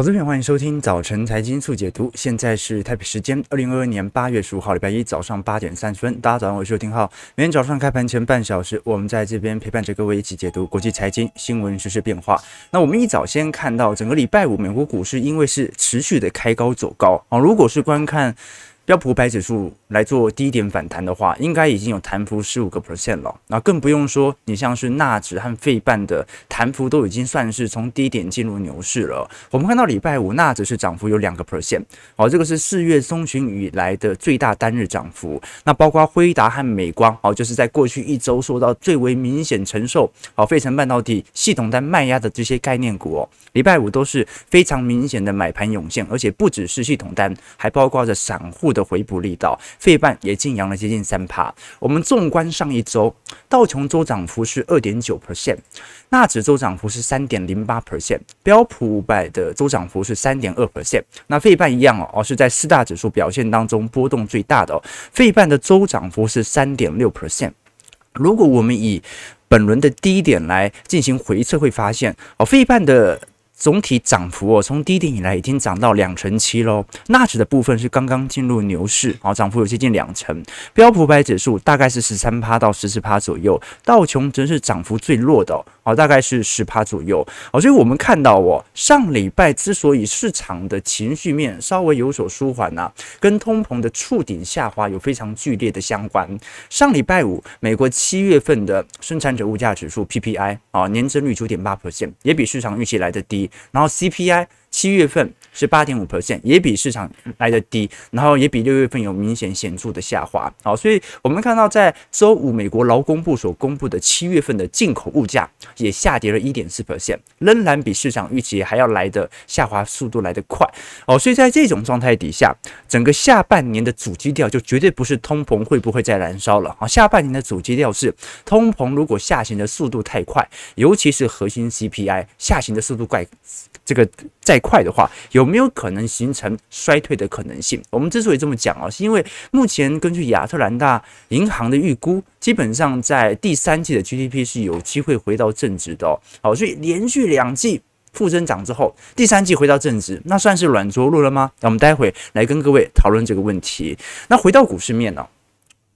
好，这边欢迎收听早晨财经速解读。现在是台北时间二零二二年八月十五号礼拜一早上八点三十分。大家早上好，我是丁浩。每天早上开盘前半小时，我们在这边陪伴着各位一起解读国际财经新闻、时事变化。那我们一早先看到整个礼拜五，美国股市因为是持续的开高走高啊，如果是观看。标普白指数来做低点反弹的话，应该已经有弹幅十五个 percent 了。那更不用说你像是纳指和费半的弹幅都已经算是从低点进入牛市了。我们看到礼拜五纳指是涨幅有两个 percent，哦，这个是四月中旬以来的最大单日涨幅。那包括辉达和美光，哦，就是在过去一周受到最为明显承受好费城半导体系统单卖压的这些概念股哦，礼拜五都是非常明显的买盘涌现，而且不只是系统单，还包括着散户的。回补力道，费半也劲扬了接近三趴。我们纵观上一周，道琼周涨幅是二点九 percent，纳指周涨幅是三点零八 percent，标普五百的周涨幅是三点二 percent。那费半一样哦，是在四大指数表现当中波动最大的哦。费半的周涨幅是三点六 percent。如果我们以本轮的低点来进行回测，会发现哦，费半的。总体涨幅哦，从低点以来已经涨到两成七喽。纳指的部分是刚刚进入牛市，哦，涨幅有接近两成。标普百指数大概是十三趴到十四趴左右，道琼则是涨幅最弱的，哦，大概是十趴左右。哦，所以我们看到哦，上礼拜之所以市场的情绪面稍微有所舒缓呐，跟通膨的触顶下滑有非常剧烈的相关。上礼拜五，美国七月份的生产者物价指数 PPI 啊，年增率九点八 percent，也比市场预期来得低。然后 CPI 七月份是八点五 percent，也比市场来得低，然后也比六月份有明显显著的下滑。好，所以我们看到在周五美国劳工部所公布的七月份的进口物价也下跌了一点四 percent，仍然比市场预期还要来的下滑速度来得快。哦，所以在这种状态底下，整个下半年的主基调就绝对不是通膨会不会再燃烧了。啊，下半年的主基调是通膨如果下行的速度太快，尤其是核心 CPI 下行的速度快。这个再快的话，有没有可能形成衰退的可能性？我们之所以这么讲啊，是因为目前根据亚特兰大银行的预估，基本上在第三季的 GDP 是有机会回到正值的。好，所以连续两季负增长之后，第三季回到正值，那算是软着陆了吗？那我们待会来跟各位讨论这个问题。那回到股市面呢？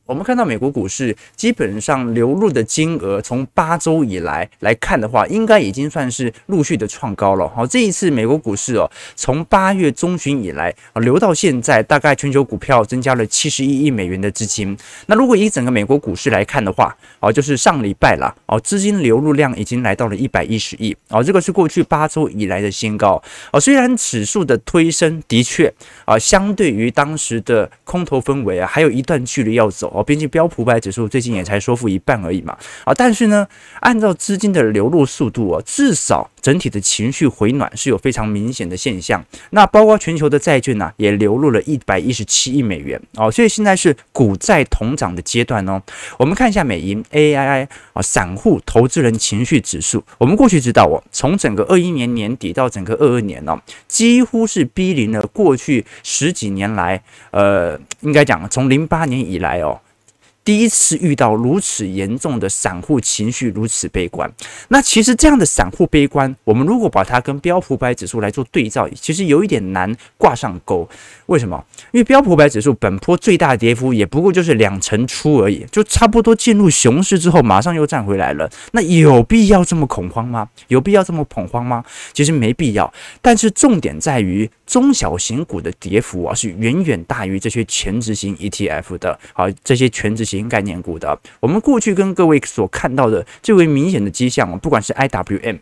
我们看到美国股市基本上流入的金额，从八周以来来看的话，应该已经算是陆续的创高了。好，这一次美国股市哦，从八月中旬以来啊流到现在，大概全球股票增加了七十一亿美元的资金。那如果以整个美国股市来看的话，哦，就是上礼拜啦，哦，资金流入量已经来到了一百一十亿。哦，这个是过去八周以来的新高。哦，虽然指数的推升的确啊，相对于当时的空头氛围啊，还有一段距离要走。哦，毕竟标普五百指数最近也才收复一半而已嘛，啊，但是呢，按照资金的流入速度啊，至少整体的情绪回暖是有非常明显的现象。那包括全球的债券呢，也流入了一百一十七亿美元哦，所以现在是股债同涨的阶段哦。我们看一下美银 AII 啊，散户投资人情绪指数，我们过去知道哦，从整个二一年年底到整个二二年呢，几乎是逼临了过去十几年来，呃，应该讲从零八年以来哦。第一次遇到如此严重的散户情绪如此悲观，那其实这样的散户悲观，我们如果把它跟标普百指数来做对照，其实有一点难挂上钩。为什么？因为标普百指数本波最大跌幅也不过就是两成出而已，就差不多进入熊市之后马上又站回来了。那有必要这么恐慌吗？有必要这么恐慌吗？其实没必要。但是重点在于中小型股的跌幅啊，是远远大于这些全值型 ETF 的。好，这些全值型。型概念股的，我们过去跟各位所看到的最为明显的迹象，不管是 IWM，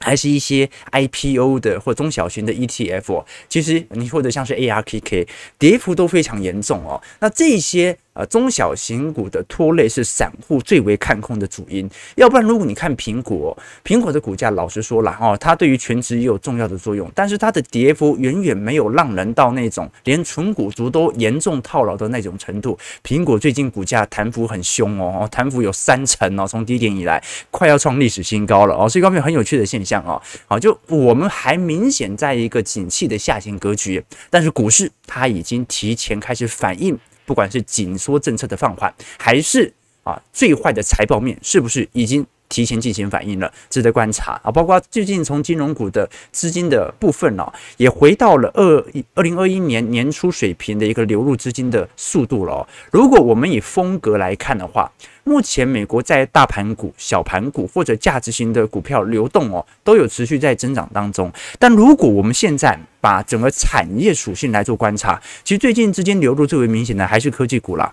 还是一些 IPO 的或中小型的 ETF，其实你或者像是 ARKK，跌幅都非常严重哦。那这些。呃，中小型股的拖累是散户最为看空的主因。要不然，如果你看苹果，苹果的股价，老实说了哦，它对于全职也有重要的作用，但是它的跌幅远远没有让人到那种连纯股族都严重套牢的那种程度。苹果最近股价弹幅很凶哦，弹幅有三成哦，从低点以来快要创历史新高了哦，是一个很有趣的现象哦。好，就我们还明显在一个景气的下行格局，但是股市它已经提前开始反应。不管是紧缩政策的放缓，还是啊最坏的财报面，是不是已经提前进行反应了，值得观察啊。包括最近从金融股的资金的部分呢、哦，也回到了二二零二一年年初水平的一个流入资金的速度了、哦。如果我们以风格来看的话，目前美国在大盘股、小盘股或者价值型的股票流动哦，都有持续在增长当中。但如果我们现在把整个产业属性来做观察，其实最近资金流入最为明显的还是科技股啦。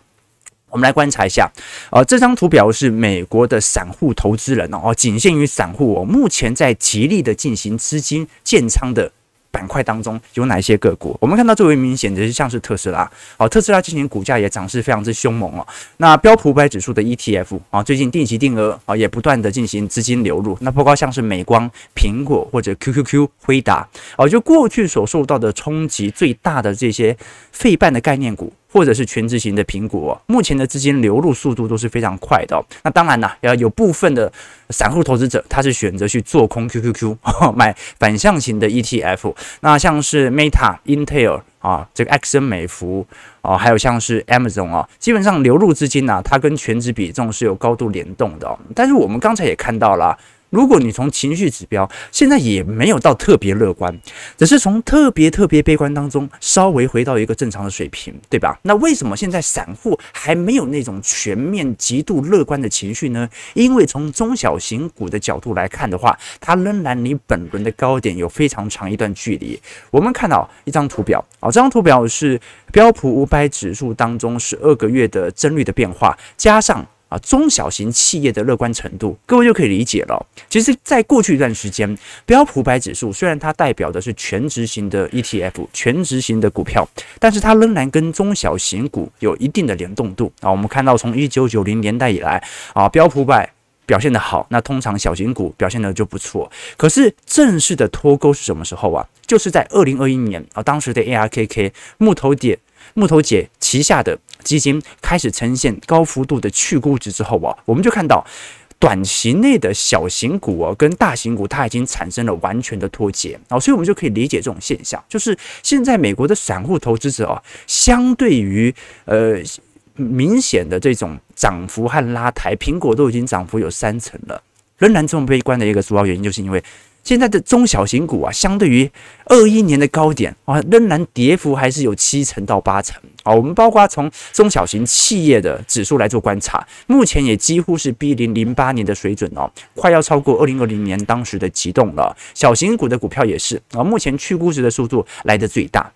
我们来观察一下，呃，这张图表是美国的散户投资人哦，仅限于散户哦，目前在极力的进行资金建仓的。板块当中有哪一些个股？我们看到最为明显的是像是特斯拉，哦，特斯拉今年股价也涨势非常之凶猛哦。那标普五百指数的 ETF 啊，最近定期定额啊也不断的进行资金流入。那包括像是美光、苹果或者 QQQ、辉达哦，就过去所受到的冲击最大的这些费半的概念股。或者是全值型的苹果，目前的资金流入速度都是非常快的。那当然啦，要有部分的散户投资者，他是选择去做空 QQQ，买反向型的 ETF。那像是 Meta、Intel 啊，这个埃克森美孚啊，还有像是 Amazon 啊，基本上流入资金呢，它跟全值比重是有高度联动的。但是我们刚才也看到了。如果你从情绪指标，现在也没有到特别乐观，只是从特别特别悲观当中稍微回到一个正常的水平，对吧？那为什么现在散户还没有那种全面极度乐观的情绪呢？因为从中小型股的角度来看的话，它仍然离本轮的高点有非常长一段距离。我们看到一张图表啊，这张图表是标普五百指数当中十二个月的增率的变化，加上。中小型企业的乐观程度，各位就可以理解了。其实，在过去一段时间，标普百指数虽然它代表的是全值型的 ETF、全值型的股票，但是它仍然跟中小型股有一定的联动度啊。我们看到，从一九九零年代以来啊，标普百表现得好，那通常小型股表现得就不错。可是，正式的脱钩是什么时候啊？就是在二零二一年啊，当时的 ARKK 木头点。木头姐旗下的基金开始呈现高幅度的去估值之后啊，我们就看到短期内的小型股啊跟大型股它已经产生了完全的脱节啊，所以我们就可以理解这种现象，就是现在美国的散户投资者啊，相对于呃明显的这种涨幅和拉抬，苹果都已经涨幅有三成了，仍然这么悲观的一个主要原因，就是因为。现在的中小型股啊，相对于二一年的高点啊，仍然跌幅还是有七成到八成啊。我们包括从中小型企业的指数来做观察，目前也几乎是逼零零八年的水准哦，快要超过二零二零年当时的启动了。小型股的股票也是啊，目前去估值的速度来得最大。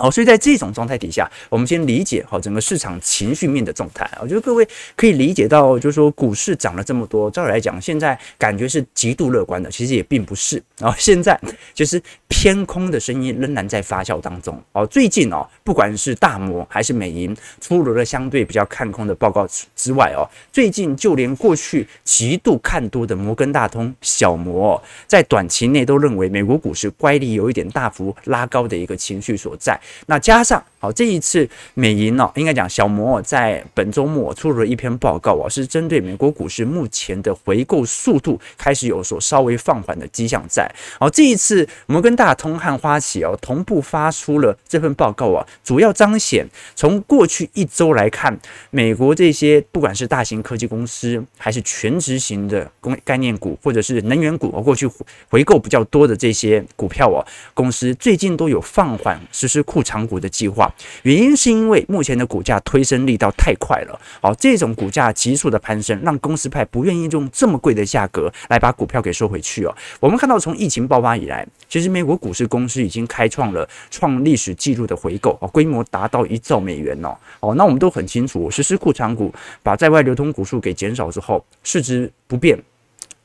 好，所以在这种状态底下，我们先理解好整个市场情绪面的状态。我觉得各位可以理解到，就是说股市涨了这么多，照理来讲，现在感觉是极度乐观的，其实也并不是。然后现在就是偏空的声音仍然在发酵当中。哦，最近哦，不管是大摩还是美银出炉了相对比较看空的报告之外哦，最近就连过去极度看多的摩根大通、小摩，在短期内都认为美国股市乖离有一点大幅拉高的一个情绪所在。那加上好，这一次美银哦，应该讲小摩在本周末出了一篇报告啊，是针对美国股市目前的回购速度开始有所稍微放缓的迹象在。好，这一次摩根大通和花旗哦同步发出了这份报告啊，主要彰显从过去一周来看，美国这些不管是大型科技公司还是权值型的公概念股或者是能源股，过去回购比较多的这些股票哦，公司最近都有放缓实施库藏股的计划，原因是因为目前的股价推升力道太快了。好，这种股价急速的攀升，让公司派不愿意用这么贵的价格来把股票给收回去哦。我们看到从疫情爆发以来，其实美国股市公司已经开创了创历史纪录的回购哦，规模达到一兆美元哦。哦，那我们都很清楚，实施库藏股，把在外流通股数给减少之后，市值不变。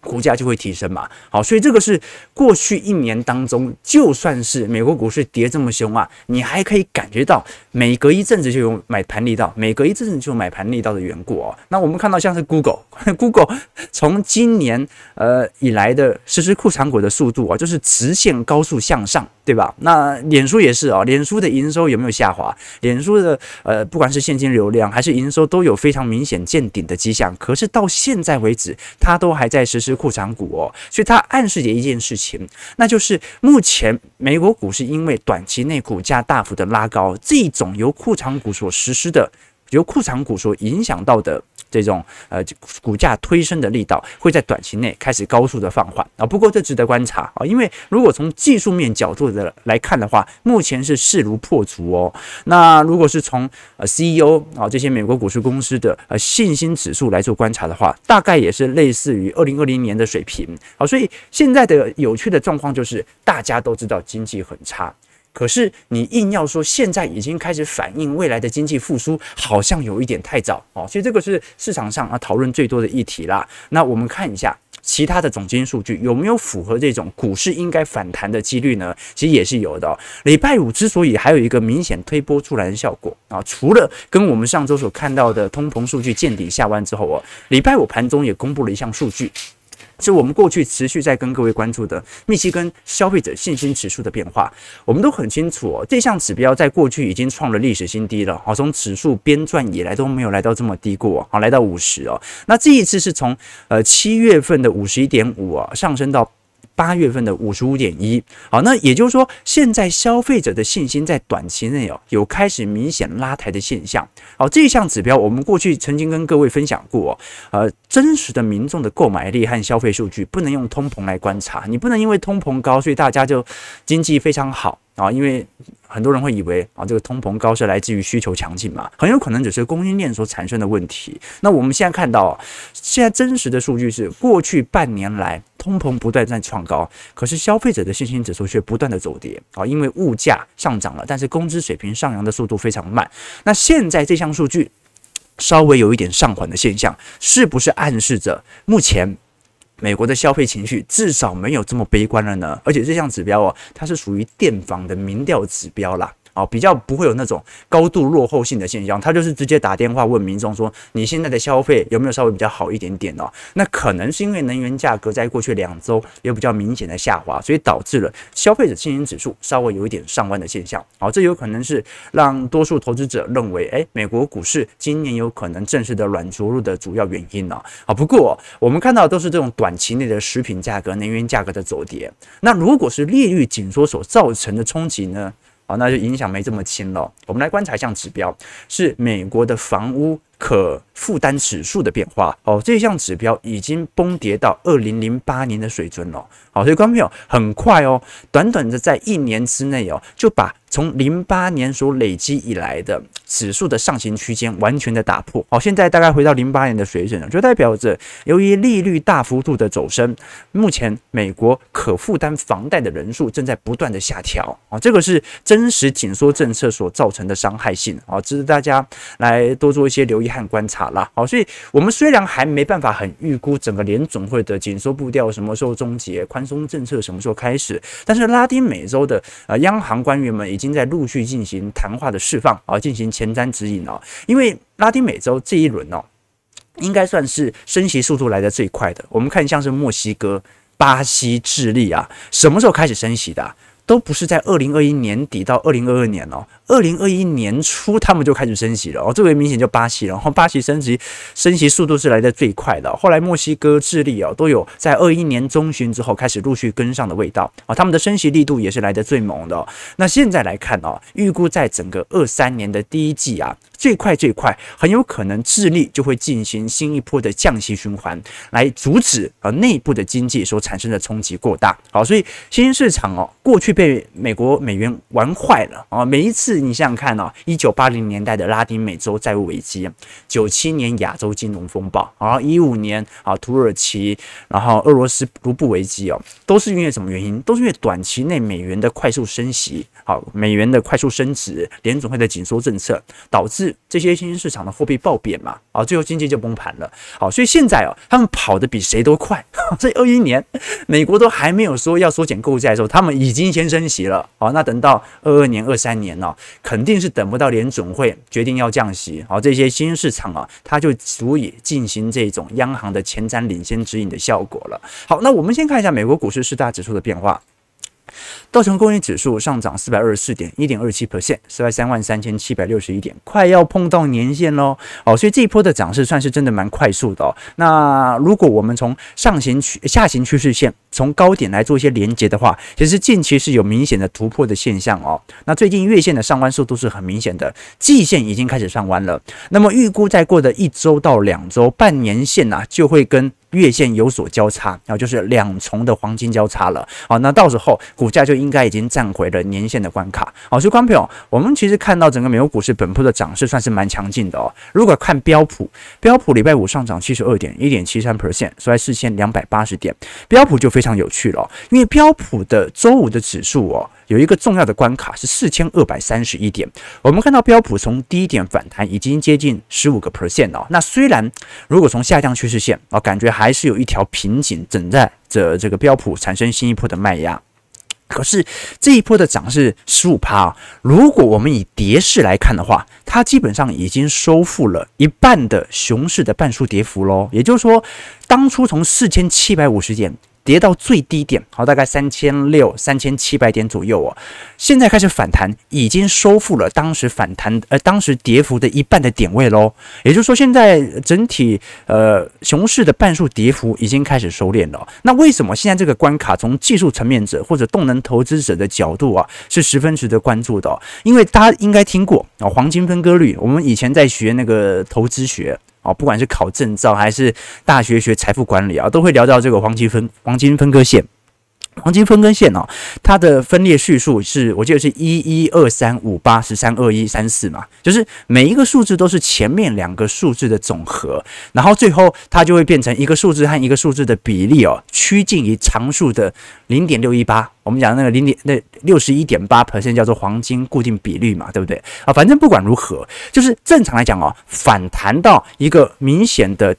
股价就会提升嘛，好，所以这个是过去一年当中，就算是美国股市跌这么凶啊，你还可以感觉到每隔一阵子就有买盘力道，每隔一阵子就有买盘力道的缘故哦。那我们看到像是 Google，Google 从今年呃以来的实施库藏股的速度啊，就是直线高速向上，对吧？那脸书也是啊，脸书的营收有没有下滑？脸书的呃不管是现金流量还是营收都有非常明显见顶的迹象，可是到现在为止，它都还在实施。库藏股哦，所以它暗示着一件事情，那就是目前美国股市因为短期内股价大幅的拉高，这种由库藏股所实施的由库藏股所影响到的这种呃股价推升的力道，会在短期内开始高速的放缓啊。不过这值得观察啊，因为如果从技术面角度的来看的话，目前是势如破竹哦。那如果是从呃 CEO 啊这些美国股市公司的呃信心指数来做观察的话，大概也是类似于二零二零年的水平啊。所以现在的有趣的状况就是，大家都知道经济很差。可是你硬要说现在已经开始反映未来的经济复苏，好像有一点太早哦。其实这个是市场上啊讨论最多的议题啦。那我们看一下其他的总经数据有没有符合这种股市应该反弹的几率呢？其实也是有的哦。礼拜五之所以还有一个明显推波助澜的效果啊，除了跟我们上周所看到的通膨数据见底下弯之后哦，礼拜五盘中也公布了一项数据。是我们过去持续在跟各位关注的密西根消费者信心指数的变化，我们都很清楚哦，这项指标在过去已经创了历史新低了，好，从指数编撰以来都没有来到这么低过，好，来到五十哦，那这一次是从呃七月份的五十一点五啊上升到。八月份的五十五点一，好，那也就是说，现在消费者的信心在短期内哦有开始明显拉抬的现象。好，这一项指标我们过去曾经跟各位分享过，呃，真实的民众的购买力和消费数据不能用通膨来观察，你不能因为通膨高，所以大家就经济非常好。啊，因为很多人会以为啊，这个通膨高是来自于需求强劲嘛，很有可能只是供应链所产生的问题。那我们现在看到，现在真实的数据是，过去半年来通膨不断在创高，可是消费者的信心指数却不断的走跌啊，因为物价上涨了，但是工资水平上扬的速度非常慢。那现在这项数据稍微有一点上缓的现象，是不是暗示着目前？美国的消费情绪至少没有这么悲观了呢，而且这项指标哦，它是属于电访的民调指标啦。哦，比较不会有那种高度落后性的现象，他就是直接打电话问民众说：“你现在的消费有没有稍微比较好一点点哦？”那可能是因为能源价格在过去两周有比较明显的下滑，所以导致了消费者信心指数稍微有一点上弯的现象。好，这有可能是让多数投资者认为，诶，美国股市今年有可能正式的软着陆的主要原因呢。啊，不过我们看到都是这种短期内的食品价格、能源价格的走跌。那如果是利率紧缩所造成的冲击呢？好，那就影响没这么轻了。我们来观察一项指标，是美国的房屋可负担指数的变化。哦，这项指标已经崩跌到二零零八年的水准了。好，所以观众朋友很快哦，短短的在一年之内哦，就把从零八年所累积以来的指数的上行区间完全的打破。好，现在大概回到零八年的水准了，就代表着由于利率大幅度的走升，目前美国可负担房贷的人数正在不断的下调。啊，这个是真实紧缩政策所造成的伤害性。啊，值得大家来多做一些留意和观察啦。好，所以我们虽然还没办法很预估整个联总会的紧缩步调什么时候终结，宽松政策什么时候开始？但是拉丁美洲的呃央行官员们已经在陆续进行谈话的释放而，进行前瞻指引哦。因为拉丁美洲这一轮哦，应该算是升息速度来的最快的。我们看像是墨西哥、巴西、智利啊，什么时候开始升息的？都不是在二零二一年底到二零二二年哦。二零二一年初，他们就开始升息了哦，最为明显就巴西。然后巴西升息升息速度是来得最快的。后来墨西哥、智利哦，都有在二一年中旬之后开始陆续跟上的味道啊，他们的升息力度也是来得最猛的。那现在来看哦，预估在整个二三年的第一季啊，最快最快很有可能智利就会进行新一波的降息循环，来阻止呃内部的经济所产生的冲击过大。好，所以新兴市场哦，过去被美国美元玩坏了啊，每一次。你想想看哦，一九八零年代的拉丁美洲债务危机，九七年亚洲金融风暴，然后一五年啊土耳其，然后俄罗斯卢布危机哦，都是因为什么原因？都是因为短期内美元的快速升息，好，美元的快速升值，联准会的紧缩政策，导致这些新兴市场的货币暴贬嘛，啊，最后经济就崩盘了。好，所以现在哦，他们跑得比谁都快。这二一年，美国都还没有说要缩减购债的时候，他们已经先升息了。好，那等到二二年、二三年呢？肯定是等不到联准会决定要降息，好，这些新兴市场啊，它就足以进行这种央行的前瞻领先指引的效果了。好，那我们先看一下美国股市四大指数的变化。道琼工业指数上涨四百二十四点一点二七 percent，收在三万三千七百六十一点，快要碰到年线喽。哦，所以这一波的涨势算是真的蛮快速的哦。那如果我们从上行趋下行趋势线从高点来做一些连接的话，其实近期是有明显的突破的现象哦。那最近月线的上弯速度是很明显的，季线已经开始上弯了。那么预估再过的一周到两周，半年线呐、啊、就会跟月线有所交叉，然后就是两重的黄金交叉了。好，那到时候股价就应应该已经站回了年线的关卡。好，所以观众朋友，我们其实看到整个美国股市本波的涨势算是蛮强劲的哦。如果看标普，标普礼拜五上涨七十二点一点七三 percent，收在四千两百八十点。标普就非常有趣了，因为标普的周五的指数哦。有一个重要的关卡是四千二百三十一点，我们看到标普从低点反弹已经接近十五个 percent 了。那虽然如果从下降趋势线啊，感觉还是有一条瓶颈等待着这个标普产生新一波的卖压。可是这一波的涨是十五趴啊，如果我们以跌势来看的话，它基本上已经收复了一半的熊市的半数跌幅喽。也就是说，当初从四千七百五十点。跌到最低点，好，大概三千六、三千七百点左右哦。现在开始反弹，已经收复了当时反弹呃当时跌幅的一半的点位喽。也就是说，现在整体呃熊市的半数跌幅已经开始收敛了。那为什么现在这个关卡从技术层面者或者动能投资者的角度啊是十分值得关注的？因为大家应该听过啊，黄金分割率，我们以前在学那个投资学。哦，不管是考证照还是大学学财富管理啊，都会聊到这个黄金分黄金分割线。黄金分割线哦，它的分裂序数是我记得是一一二三五八十三二一三四嘛，就是每一个数字都是前面两个数字的总和，然后最后它就会变成一个数字和一个数字的比例哦，趋近于常数的零点六一八。我们讲那个零点那六十一点八 percent 叫做黄金固定比率嘛，对不对啊？反正不管如何，就是正常来讲哦，反弹到一个明显的。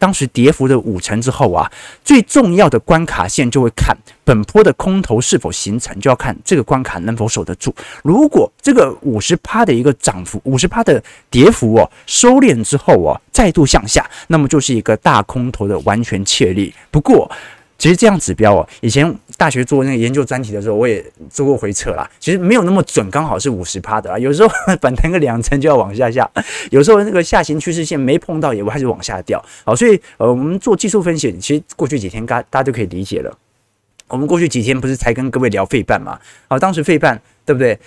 当时跌幅的五成之后啊，最重要的关卡线就会看本波的空头是否形成，就要看这个关卡能否守得住。如果这个五十趴的一个涨幅，五十趴的跌幅哦，收敛之后哦，再度向下，那么就是一个大空头的完全确立。不过，其实这样指标哦，以前大学做那个研究专题的时候，我也做过回测啦。其实没有那么准，刚好是五十趴的啊。有时候 反弹个两成就要往下下，有时候那个下行趋势线没碰到也会开始往下掉。好，所以呃，我们做技术分析，其实过去几天大大家都可以理解了。我们过去几天不是才跟各位聊费半嘛？好，当时费半对不对？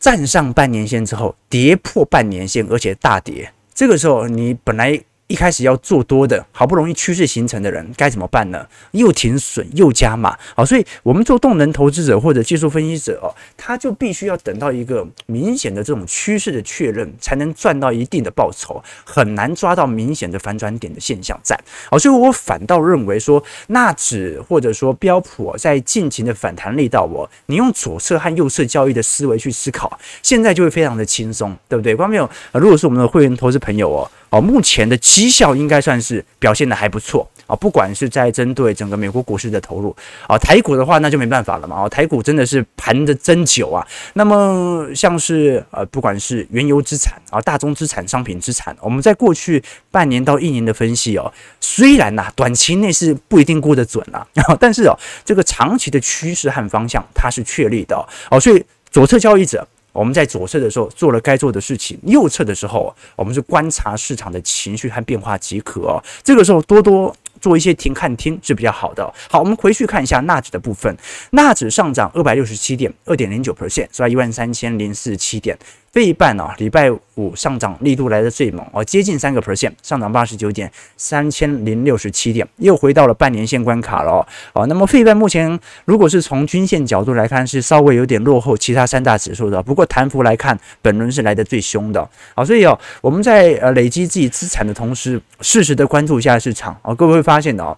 站上半年线之后，跌破半年线，而且大跌。这个时候你本来。一开始要做多的，好不容易趋势形成的人该怎么办呢？又停损又加码，好，所以我们做动能投资者或者技术分析者哦，他就必须要等到一个明显的这种趋势的确认，才能赚到一定的报酬，很难抓到明显的反转点的现象在。好，所以我反倒认为说，纳指或者说标普在近期的反弹力道，我你用左侧和右侧交易的思维去思考，现在就会非常的轻松，对不对？观众朋友，如果是我们的会员投资朋友哦。哦，目前的绩效应该算是表现得还不错啊，不管是在针对整个美国股市的投入啊，台股的话那就没办法了嘛，哦，台股真的是盘的真久啊。那么像是呃，不管是原油资产啊、大宗资产、商品资产，我们在过去半年到一年的分析哦，虽然呐短期内是不一定估得准啊，但是哦，这个长期的趋势和方向它是确立的哦，所以左侧交易者。我们在左侧的时候做了该做的事情，右侧的时候我们是观察市场的情绪和变化即可。这个时候多多做一些停看听是比较好的。好，我们回去看一下纳指的部分，纳指上涨二百六十七点，二点零九 percent，是吧？一万三千零四十七点。费半啊，礼拜五上涨力度来得最猛哦，接近三个 percent，上涨八十九点，三千零六十七点，又回到了半年线关卡了哦。那么费半目前如果是从均线角度来看，是稍微有点落后其他三大指数的，不过弹幅来看，本轮是来得最凶的。好，所以哦，我们在呃累积自己资产的同时，适时的关注一下市场哦，各位会发现的哦。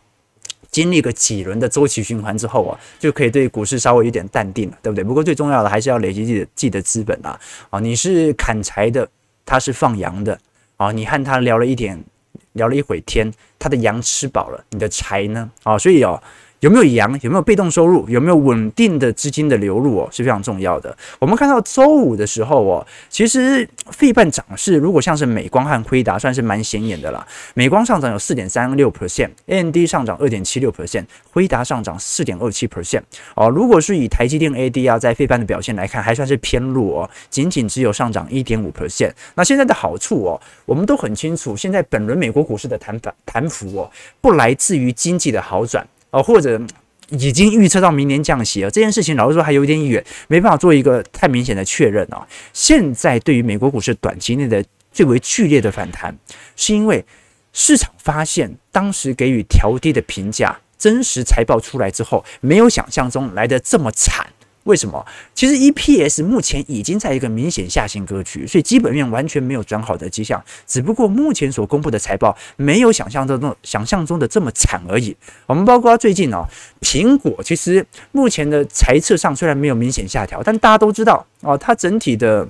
经历个几轮的周期循环之后啊，就可以对股市稍微有点淡定了，对不对？不过最重要的还是要累积自己的自己的资本啊！啊，你是砍柴的，他是放羊的啊，你和他聊了一点，聊了一会天，他的羊吃饱了，你的柴呢？啊，所以哦。有没有阳？有没有被动收入？有没有稳定的资金的流入哦，是非常重要的。我们看到周五的时候哦，其实费半涨势如果像是美光和辉达，算是蛮显眼的啦。美光上涨有四点三六 percent，AMD 上涨二点七六 percent，辉达上涨四点二七 percent。哦，如果是以台积电 ADR 在费半的表现来看，还算是偏弱哦，仅仅只有上涨一点五 percent。那现在的好处哦，我们都很清楚，现在本轮美国股市的弹反弹幅哦，不来自于经济的好转。哦，或者已经预测到明年降息了。这件事情老实说还有点远，没办法做一个太明显的确认啊。现在对于美国股市短期内的最为剧烈的反弹，是因为市场发现当时给予调低的评价，真实财报出来之后，没有想象中来的这么惨。为什么？其实 EPS 目前已经在一个明显下行格局，所以基本面完全没有转好的迹象。只不过目前所公布的财报没有想象中的想象中的这么惨而已。我们包括最近哦，苹果其实目前的财测上虽然没有明显下调，但大家都知道哦，它整体的。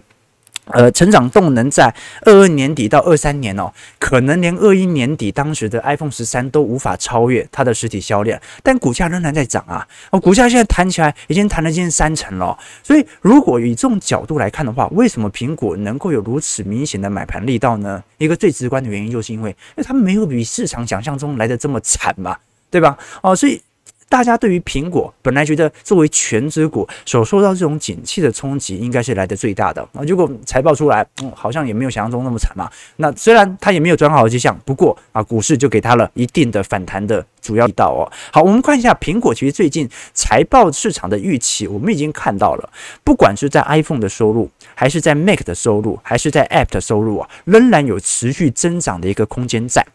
呃，成长动能在二二年底到二三年哦，可能连二一年底当时的 iPhone 十三都无法超越它的实体销量，但股价仍然在涨啊！哦，股价现在弹起来已经弹了近三成了。所以，如果以这种角度来看的话，为什么苹果能够有如此明显的买盘力道呢？一个最直观的原因就是因为，因为它没有比市场想象中来的这么惨嘛，对吧？哦，所以。大家对于苹果本来觉得作为全职股所受到这种景气的冲击，应该是来得最大的啊。结果财报出来，嗯，好像也没有想象中那么惨嘛。那虽然它也没有转好的迹象，不过啊，股市就给它了一定的反弹的主要力道哦。好，我们看一下苹果，其实最近财报市场的预期，我们已经看到了，不管是在 iPhone 的收入，还是在 Mac 的收入，还是在 App 的收入啊，仍然有持续增长的一个空间在。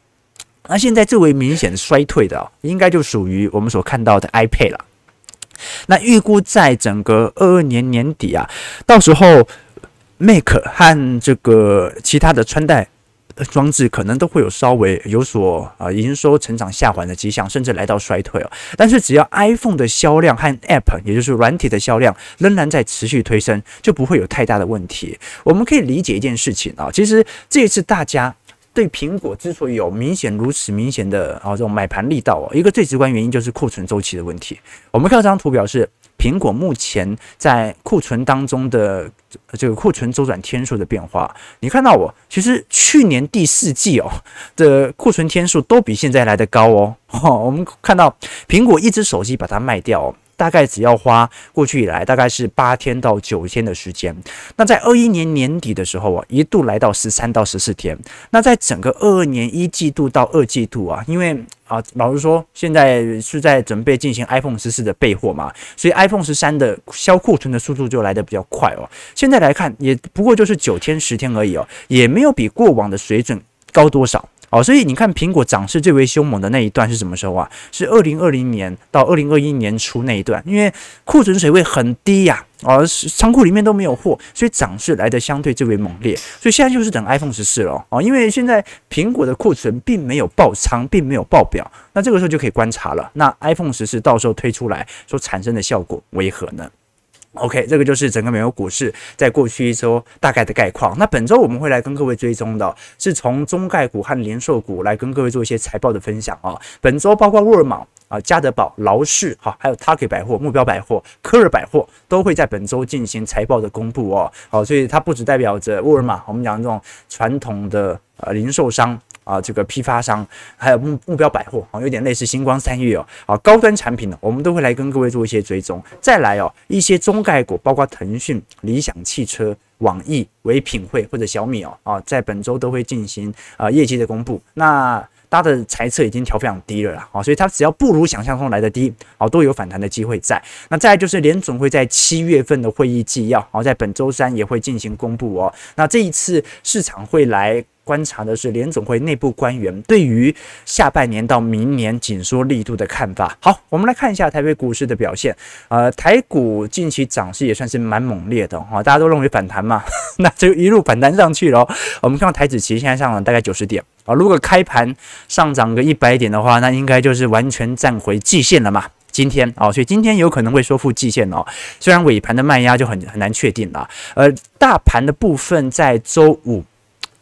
那现在最为明显衰退的，应该就属于我们所看到的 iPad 了。那预估在整个二二年年底啊，到时候 Mac 和这个其他的穿戴装置可能都会有稍微有所啊营收成长下滑的迹象，甚至来到衰退哦。但是只要 iPhone 的销量和 App，也就是软体的销量仍然在持续推升，就不会有太大的问题。我们可以理解一件事情啊，其实这一次大家。对苹果之所以有明显如此明显的啊这种买盘力道哦，一个最直观原因就是库存周期的问题。我们看到这张图表示，苹果目前在库存当中的这个库存周转天数的变化。你看到我，其实去年第四季哦的库存天数都比现在来得高哦。我们看到苹果一只手机把它卖掉。大概只要花过去以来大概是八天到九天的时间。那在二一年年底的时候啊，一度来到十三到十四天。那在整个二二年一季度到二季度啊，因为啊，老实说，现在是在准备进行 iPhone 十四的备货嘛，所以 iPhone 十三的销库存的速度就来得比较快哦。现在来看，也不过就是九天十天而已哦，也没有比过往的水准高多少。哦，所以你看，苹果涨势最为凶猛的那一段是什么时候啊？是二零二零年到二零二一年初那一段，因为库存水位很低呀，啊，哦，仓库里面都没有货，所以涨势来的相对最为猛烈。所以现在就是等 iPhone 十四了哦，因为现在苹果的库存并没有爆仓，并没有爆表，那这个时候就可以观察了。那 iPhone 十四到时候推出来所产生的效果为何呢？OK，这个就是整个美国股市在过去一周大概的概况。那本周我们会来跟各位追踪的，是从中概股和零售股来跟各位做一些财报的分享啊。本周包括沃尔玛啊、家得宝、劳氏哈，还有 Target 百货、目标百货、科尔百货都会在本周进行财报的公布哦。好，所以它不只代表着沃尔玛，我们讲这种传统的呃零售商。啊，这个批发商还有目目标百货啊，有点类似星光三月哦。啊，高端产品呢，我们都会来跟各位做一些追踪。再来哦，一些中概股，包括腾讯、理想汽车、网易、唯品会或者小米哦，啊，在本周都会进行啊业绩的公布。那它的财测已经调非常低了啦，啊，所以它只要不如想象中来的低，啊，都有反弹的机会在。那再就是联准会在七月份的会议纪要，啊，在本周三也会进行公布哦。那这一次市场会来。观察的是联总会内部官员对于下半年到明年紧缩力度的看法。好，我们来看一下台北股市的表现。呃，台股近期涨势也算是蛮猛烈的哈，大家都认为反弹嘛，那就一路反弹上去了。我们看到台指期现在上涨大概九十点啊，如果开盘上涨个一百点的话，那应该就是完全站回季线了嘛。今天啊，所以今天有可能会收复季线哦。虽然尾盘的卖压就很很难确定了。呃，大盘的部分在周五。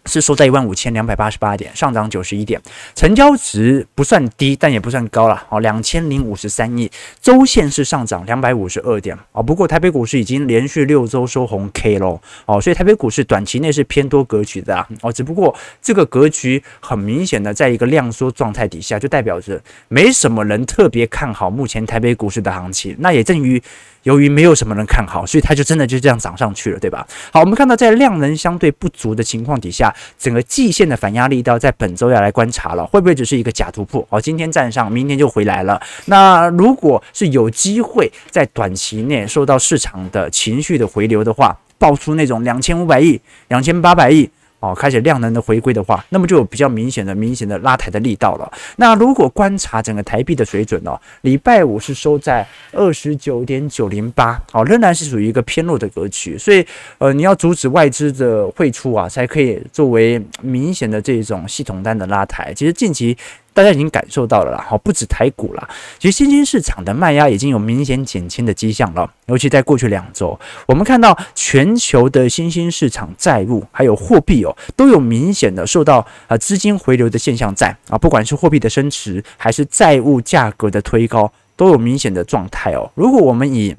是收在一万五千两百八十八点，上涨九十一点，成交值不算低，但也不算高了，哦，两千零五十三亿，周线是上涨两百五十二点，哦，不过台北股市已经连续六周收红 K 喽，哦，所以台北股市短期内是偏多格局的啊，哦，只不过这个格局很明显的在一个量缩状态底下，就代表着没什么人特别看好目前台北股市的行情，那也正于。由于没有什么人看好，所以它就真的就这样涨上去了，对吧？好，我们看到在量能相对不足的情况底下，整个季线的反压力道在本周要来观察了，会不会只是一个假突破？哦，今天站上，明天就回来了。那如果是有机会在短期内受到市场的情绪的回流的话，爆出那种两千五百亿、两千八百亿。哦，开始量能的回归的话，那么就有比较明显的、明显的拉抬的力道了。那如果观察整个台币的水准呢，礼拜五是收在二十九点九零八，哦，仍然是属于一个偏弱的格局。所以，呃，你要阻止外资的汇出啊，才可以作为明显的这种系统单的拉抬。其实近期。大家已经感受到了啦，好，不止台股啦，其实新兴市场的卖压已经有明显减轻的迹象了。尤其在过去两周，我们看到全球的新兴市场债务还有货币哦，都有明显的受到呃资金回流的现象在啊，不管是货币的升值还是债务价格的推高，都有明显的状态哦。如果我们以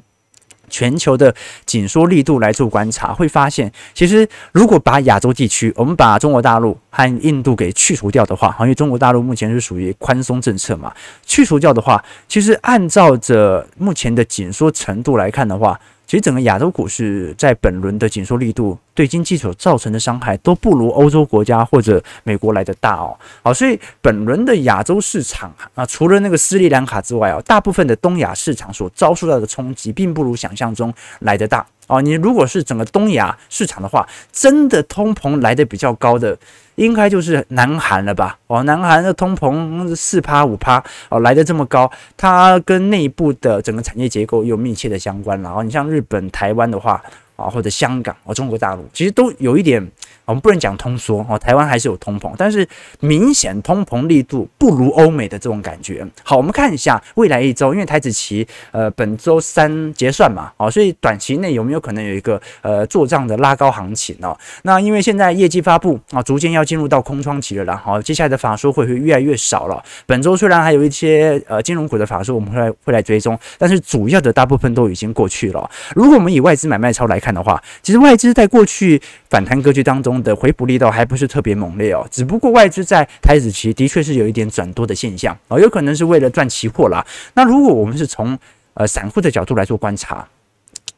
全球的紧缩力度来做观察，会发现，其实如果把亚洲地区，我们把中国大陆和印度给去除掉的话，因为中国大陆目前是属于宽松政策嘛，去除掉的话，其实按照着目前的紧缩程度来看的话。其实整个亚洲股市在本轮的紧缩力度对经济所造成的伤害都不如欧洲国家或者美国来的大哦。好，所以本轮的亚洲市场啊，除了那个斯里兰卡之外哦，大部分的东亚市场所遭受到的冲击，并不如想象中来得大哦。你如果是整个东亚市场的话，真的通膨来得比较高的。应该就是南韩了吧？哦，南韩的通膨四趴五趴哦，来得这么高，它跟内部的整个产业结构有密切的相关了。然后你像日本、台湾的话啊，或者香港啊，中国大陆其实都有一点。我们不能讲通缩哦，台湾还是有通膨，但是明显通膨力度不如欧美的这种感觉。好，我们看一下未来一周，因为台子期呃本周三结算嘛，哦，所以短期内有没有可能有一个呃做账的拉高行情哦？那因为现在业绩发布啊，逐渐要进入到空窗期了啦，好，接下来的法说会会越来越少了。本周虽然还有一些呃金融股的法说我们会来会来追踪，但是主要的大部分都已经过去了。如果我们以外资买卖超来看的话，其实外资在过去反弹格局当中。的回补力道还不是特别猛烈哦，只不过外资在台指期的确是有一点转多的现象哦，有可能是为了赚期货啦。那如果我们是从呃散户的角度来做观察，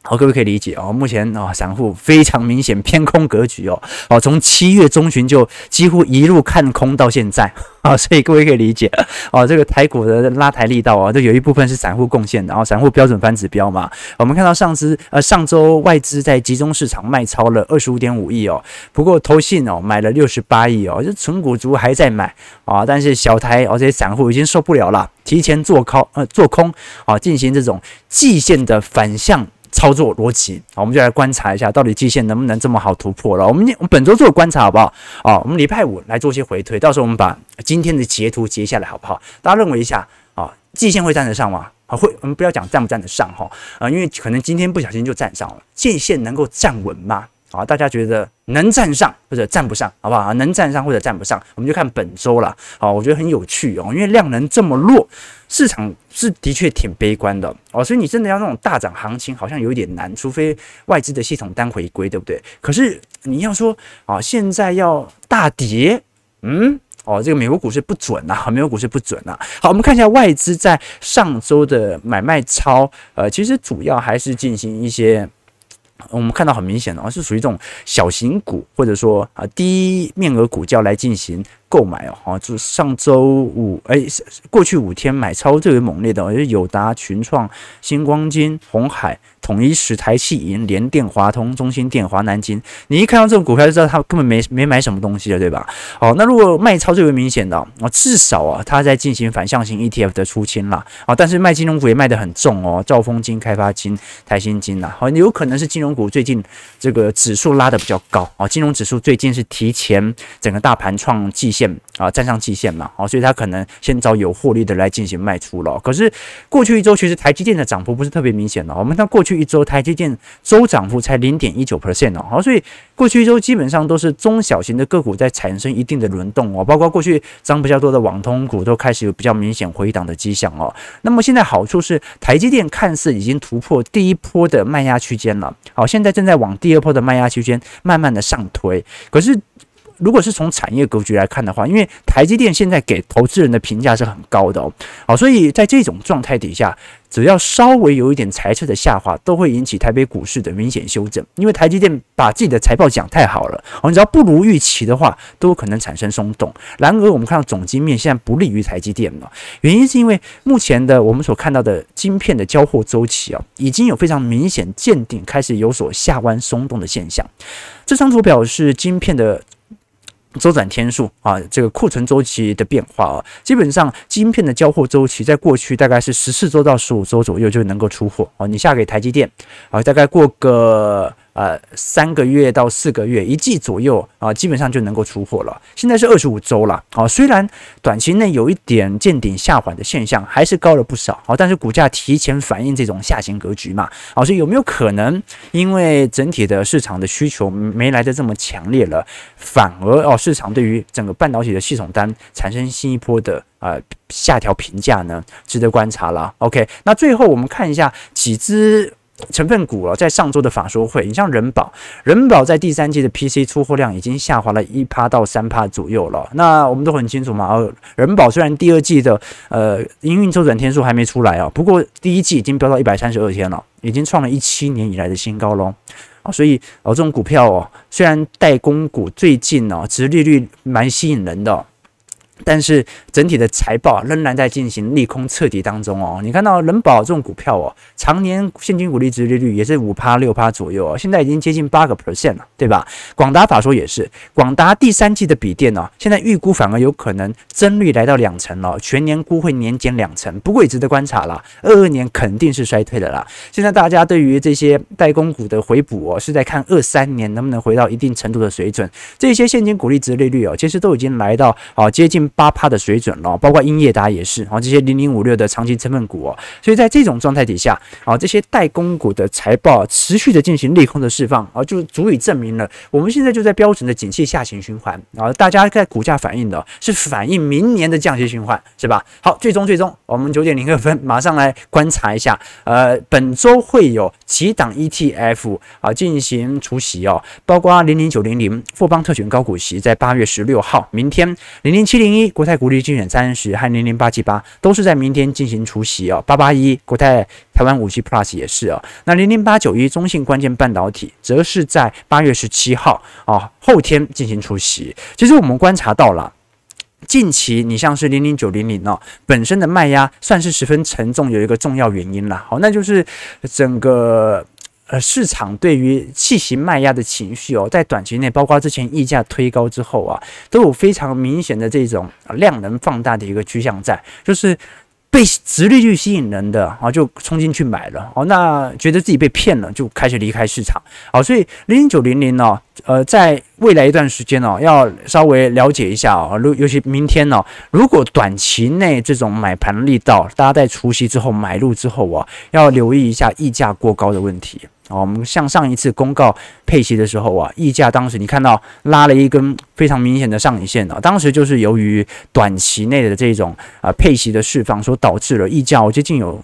好，各位可以理解哦，目前啊、哦、散户非常明显偏空格局哦，哦从七月中旬就几乎一路看空到现在。啊，所以各位可以理解哦，这个台股的拉抬力道啊，都有一部分是散户贡献的。然后散户标准反指标嘛，我们看到上次呃上周外资在集中市场卖超了二十五点五亿哦，不过投信哦买了六十八亿哦，就存股族还在买啊，但是小台哦这些散户已经受不了了，提前做空呃做空啊，进行这种季线的反向。操作逻辑，好，我们就来观察一下，到底季线能不能这么好突破了。我们我们本周做观察好不好？啊，我们礼拜五来做些回推，到时候我们把今天的截图截下来好不好？大家认为一下啊，季线会站得上吗？啊，会，我们不要讲站不站得上哈，啊，因为可能今天不小心就站上了，季线能够站稳吗？啊，大家觉得能站上或者站不上，好不好？能站上或者站不上，我们就看本周了。好，我觉得很有趣哦，因为量能这么弱。市场是的确挺悲观的哦，所以你真的要那种大涨行情，好像有一点难，除非外资的系统单回归，对不对？可是你要说啊，现在要大跌，嗯，哦，这个美国股市不准呐，美国股市不准呐。好，我们看一下外资在上周的买卖超，呃，其实主要还是进行一些。我们看到很明显的，是属于这种小型股，或者说啊低面额股叫来进行购买哦。哈，就上周五，哎，过去五天买超最为猛烈的，就是友达、群创、星光金、鸿海。统一、十台气银、联电、华通、中兴电、华南金，你一看到这种股票就知道他根本没没买什么东西了，对吧？好，那如果卖超最为明显的啊，至少啊，他在进行反向型 ETF 的出清了啊，但是卖金融股也卖得很重哦，兆丰金、开发金、台新金呐，好，有可能是金融股最近这个指数拉得比较高啊，金融指数最近是提前整个大盘创季线啊，站上季线嘛，好，所以他可能先找有获利的来进行卖出了。可是过去一周其实台积电的涨幅不是特别明显的，我们看过去。一周台积电周涨幅才零点一九 percent 哦，好，所以过去一周基本上都是中小型的个股在产生一定的轮动哦，包括过去涨比较多的网通股都开始有比较明显回档的迹象哦。那么现在好处是台积电看似已经突破第一波的卖压区间了，好，现在正在往第二波的卖压区间慢慢的上推，可是。如果是从产业格局来看的话，因为台积电现在给投资人的评价是很高的哦，好，所以在这种状态底下。只要稍微有一点财测的下滑，都会引起台北股市的明显修正。因为台积电把自己的财报讲太好了，哦，你只要不如预期的话，都有可能产生松动。然而，我们看到总经面现在不利于台积电了，原因是因为目前的我们所看到的晶片的交货周期啊，已经有非常明显见顶，开始有所下弯松动的现象。这张图表是晶片的。周转天数啊，这个库存周期的变化啊，基本上晶片的交货周期在过去大概是十四周到十五周左右就能够出货啊，你下给台积电啊，大概过个。呃，三个月到四个月，一季左右啊，基本上就能够出货了。现在是二十五周了，好，虽然短期内有一点见顶下缓的现象，还是高了不少，啊，但是股价提前反映这种下行格局嘛，好，所以有没有可能因为整体的市场的需求没来得这么强烈了，反而哦，市场对于整个半导体的系统单产生新一波的呃下调评价呢？值得观察了。OK，那最后我们看一下几只。成分股哦，在上周的法说会，你像人保，人保在第三季的 PC 出货量已经下滑了一趴到三趴左右了。那我们都很清楚嘛，哦，人保虽然第二季的呃营运周转天数还没出来啊，不过第一季已经飙到一百三十二天了，已经创了一七年以来的新高喽。啊，所以哦，这种股票哦，虽然代工股最近哦，殖利率蛮吸引人的。但是整体的财报仍然在进行利空测底当中哦。你看到人保这种股票哦，常年现金股利值利率也是五趴六趴左右哦，现在已经接近八个 percent 了，对吧？广达法说也是，广达第三季的笔电哦，现在预估反而有可能增率来到两成了，全年估会年减两成。不过也值得观察了，二二年肯定是衰退的啦。现在大家对于这些代工股的回补哦，是在看二三年能不能回到一定程度的水准。这些现金股利值利率哦，其实都已经来到啊接近。八趴的水准了，包括英业达也是啊，这些零零五六的长期成分股哦，所以在这种状态底下啊，这些代工股的财报持续的进行利空的释放啊，就足以证明了我们现在就在标准的景气下行循环啊，大家在股价反映的是反映明年的降息循环，是吧？好，最终最终我们九点零二分马上来观察一下，呃，本周会有几档 ETF 啊进行除息哦，包括零零九零零富邦特选高股息在八月十六号，明天零零七零一。国泰股利精选三十和零零八七八都是在明天进行除息哦，八八一国泰台湾五 G Plus 也是哦，那零零八九一中信关键半导体则是在八月十七号哦，后天进行除息。其实我们观察到了，近期你像是零零九零零哦，本身的卖压算是十分沉重，有一个重要原因了，好，那就是整个。呃，市场对于气息卖压的情绪哦，在短期内，包括之前溢价推高之后啊，都有非常明显的这种量能放大的一个趋向在，就是。被直利率吸引人的啊，就冲进去买了哦。那觉得自己被骗了，就开始离开市场。好，所以零零九零零呢，呃，在未来一段时间呢，要稍微了解一下哦。如尤其明天呢，如果短期内这种买盘力道，大家在除夕之后买入之后啊，要留意一下溢价过高的问题。哦，我们像上一次公告配息的时候啊，溢价当时你看到拉了一根非常明显的上影线啊，当时就是由于短期内的这种啊配息的释放所导致了溢价接近有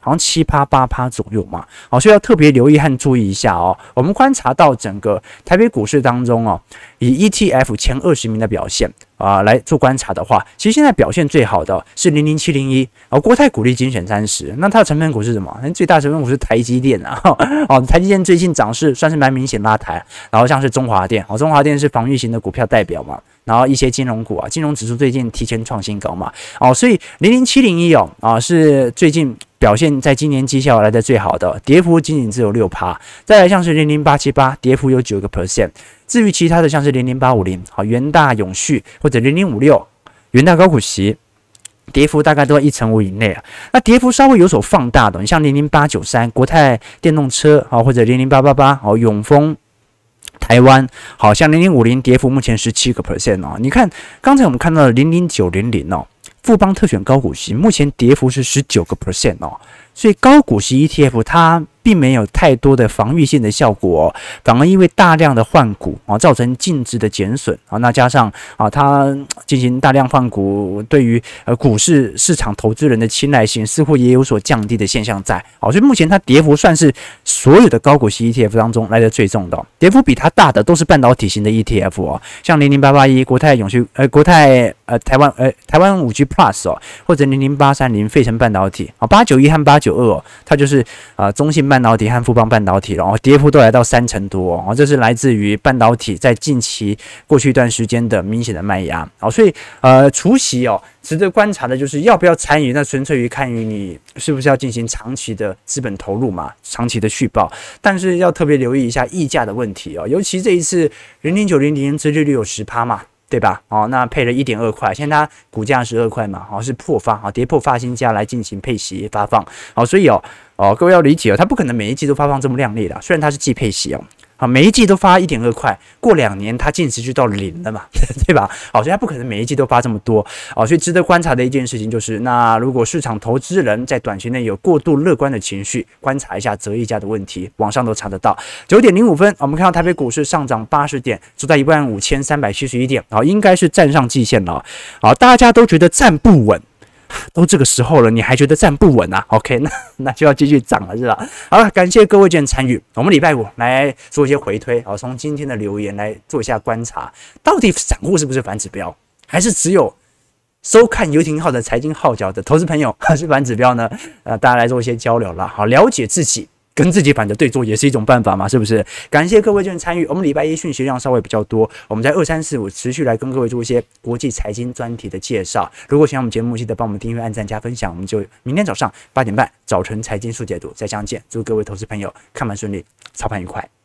好像七趴八趴左右嘛，好，所以要特别留意和注意一下哦。我们观察到整个台北股市当中哦，以 ETF 前二十名的表现。啊，来做观察的话，其实现在表现最好的是零零七零一，而国泰股利精选三十，那它的成分股是什么？那最大成分股是台积电啊，哦，台积电最近涨势算是蛮明显拉抬，然后像是中华电，哦，中华电是防御型的股票代表嘛，然后一些金融股啊，金融指数最近提前创新高嘛，哦，所以零零七零一哦，啊，是最近表现在今年绩效来的最好的，跌幅仅仅只有六趴，再来像是零零八七八，跌幅有九个 percent。至于其他的，像是零零八五零、好元大永续或者零零五六元大高股息，跌幅大概都在一成五以内啊。那跌幅稍微有所放大的，你像零零八九三国泰电动车啊，或者零零八八八哦永丰台湾，好像零零五零跌幅目前十七个 percent 哦。你看刚才我们看到的零零九零零哦，富邦特选高股息目前跌幅是十九个 percent 哦。所以高股息 ETF 它并没有太多的防御性的效果，反而因为大量的换股啊，造成净值的减损啊。那加上啊，它进行大量换股，对于呃股市市场投资人的青睐性似乎也有所降低的现象在。好，所以目前它跌幅算是所有的高股息 ETF 当中来的最重的，跌幅比它大的都是半导体型的 ETF 哦，像零零八八一国泰永续呃国泰呃台湾呃台湾五 G Plus 哦，或者零零八三零费城半导体啊八九一和八九二哦，它就是、呃、中信半导体和富邦半导体，然后跌幅都来到三成多哦，这是来自于半导体在近期过去一段时间的明显的卖压啊，所以呃除夕哦，值得观察的就是要不要参与，那纯粹于看于你是不是要进行长期的资本投入嘛，长期的续报，但是要特别留意一下溢价的问题哦，尤其这一次零零九零零殖利率有十趴嘛。对吧？哦，那配了一点二块，现在它股价十二块嘛，哦，是破发啊，跌破发行价来进行配息发放，好，所以哦，哦，各位要理解哦，它不可能每一季都发放这么靓丽的，虽然它是季配息哦。啊，每一季都发一点二块，过两年它净值就到零了嘛，对吧？好，所以它不可能每一季都发这么多哦，所以值得观察的一件事情就是，那如果市场投资人在短期内有过度乐观的情绪，观察一下折溢价的问题，网上都查得到。九点零五分，我们看到台北股市上涨八十点，收在一万五千三百七十一点，啊，应该是站上季线了，啊，大家都觉得站不稳。都这个时候了，你还觉得站不稳啊？OK，那那就要继续涨了，是吧？好了，感谢各位今天参与，我们礼拜五来做一些回推，好，从今天的留言来做一下观察，到底散户是不是反指标，还是只有收看游艇号的财经号角的投资朋友还 是反指标呢？呃，大家来做一些交流了，好，了解自己。跟自己反着对做也是一种办法嘛，是不是？感谢各位今天参与。我们礼拜一讯息量稍微比较多，我们在二三四五持续来跟各位做一些国际财经专题的介绍。如果喜欢我们节目，记得帮我们订阅、按赞、加分享。我们就明天早上八点半早晨财经速解读再相见。祝各位投资朋友看盘顺利，操盘愉快。